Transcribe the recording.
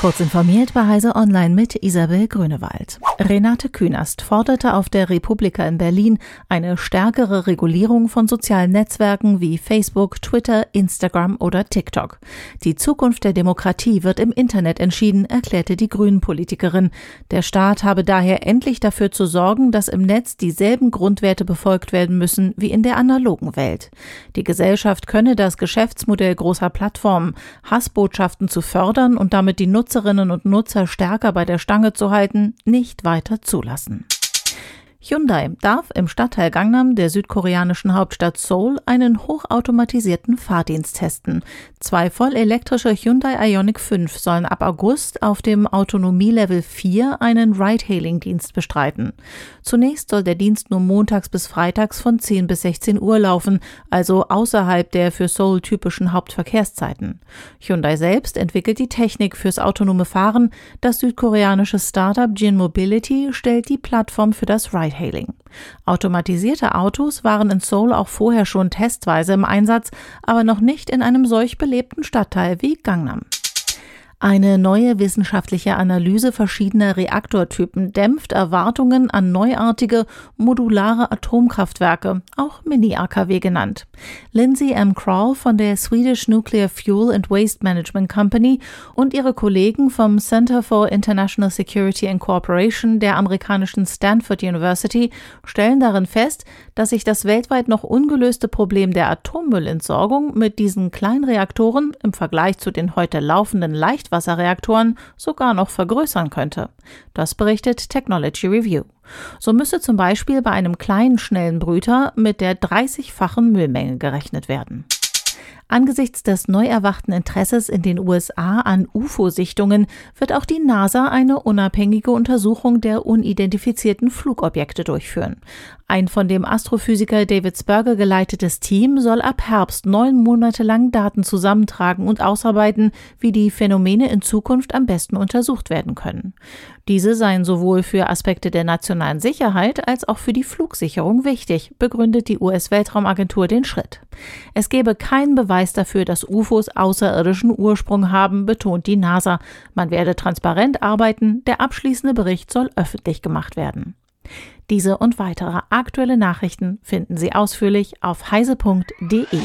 Kurz informiert bei Heise Online mit Isabel Grünewald. Renate Künast forderte auf der Republika in Berlin eine stärkere Regulierung von sozialen Netzwerken wie Facebook, Twitter, Instagram oder TikTok. Die Zukunft der Demokratie wird im Internet entschieden, erklärte die Grünen-Politikerin. Der Staat habe daher endlich dafür zu sorgen, dass im Netz dieselben Grundwerte befolgt werden müssen wie in der analogen Welt. Die Gesellschaft könne das Geschäftsmodell großer Plattformen, Hassbotschaften zu fördern und damit die Nutzung Nutzerinnen und Nutzer stärker bei der Stange zu halten, nicht weiter zulassen. Hyundai darf im Stadtteil Gangnam der südkoreanischen Hauptstadt Seoul einen hochautomatisierten Fahrdienst testen. Zwei vollelektrische Hyundai Ioniq 5 sollen ab August auf dem Autonomie-Level 4 einen Ride-Hailing-Dienst bestreiten. Zunächst soll der Dienst nur montags bis freitags von 10 bis 16 Uhr laufen, also außerhalb der für Seoul typischen Hauptverkehrszeiten. Hyundai selbst entwickelt die Technik fürs autonome Fahren. Das südkoreanische Startup Jin Mobility stellt die Plattform für das Ride Ride-Hailing. Automatisierte Autos waren in Seoul auch vorher schon testweise im Einsatz, aber noch nicht in einem solch belebten Stadtteil wie Gangnam. Eine neue wissenschaftliche Analyse verschiedener Reaktortypen dämpft Erwartungen an neuartige, modulare Atomkraftwerke, auch Mini-AKW genannt. Lindsay M. Kroll von der Swedish Nuclear Fuel and Waste Management Company und ihre Kollegen vom Center for International Security and Cooperation der amerikanischen Stanford University stellen darin fest, dass sich das weltweit noch ungelöste Problem der Atommüllentsorgung mit diesen Kleinreaktoren im Vergleich zu den heute laufenden leicht Leichtwasserreaktoren sogar noch vergrößern könnte. Das berichtet Technology Review. So müsse zum Beispiel bei einem kleinen schnellen Brüter mit der 30-fachen Müllmenge gerechnet werden. Angesichts des neu erwachten Interesses in den USA an UFO-Sichtungen wird auch die NASA eine unabhängige Untersuchung der unidentifizierten Flugobjekte durchführen. Ein von dem Astrophysiker David Sperger geleitetes Team soll ab Herbst neun Monate lang Daten zusammentragen und ausarbeiten, wie die Phänomene in Zukunft am besten untersucht werden können. Diese seien sowohl für Aspekte der nationalen Sicherheit als auch für die Flugsicherung wichtig, begründet die US-Weltraumagentur den Schritt. Es gebe keinen Beweis dafür, dass UFOs außerirdischen Ursprung haben, betont die NASA. Man werde transparent arbeiten, der abschließende Bericht soll öffentlich gemacht werden. Diese und weitere aktuelle Nachrichten finden Sie ausführlich auf heise.de.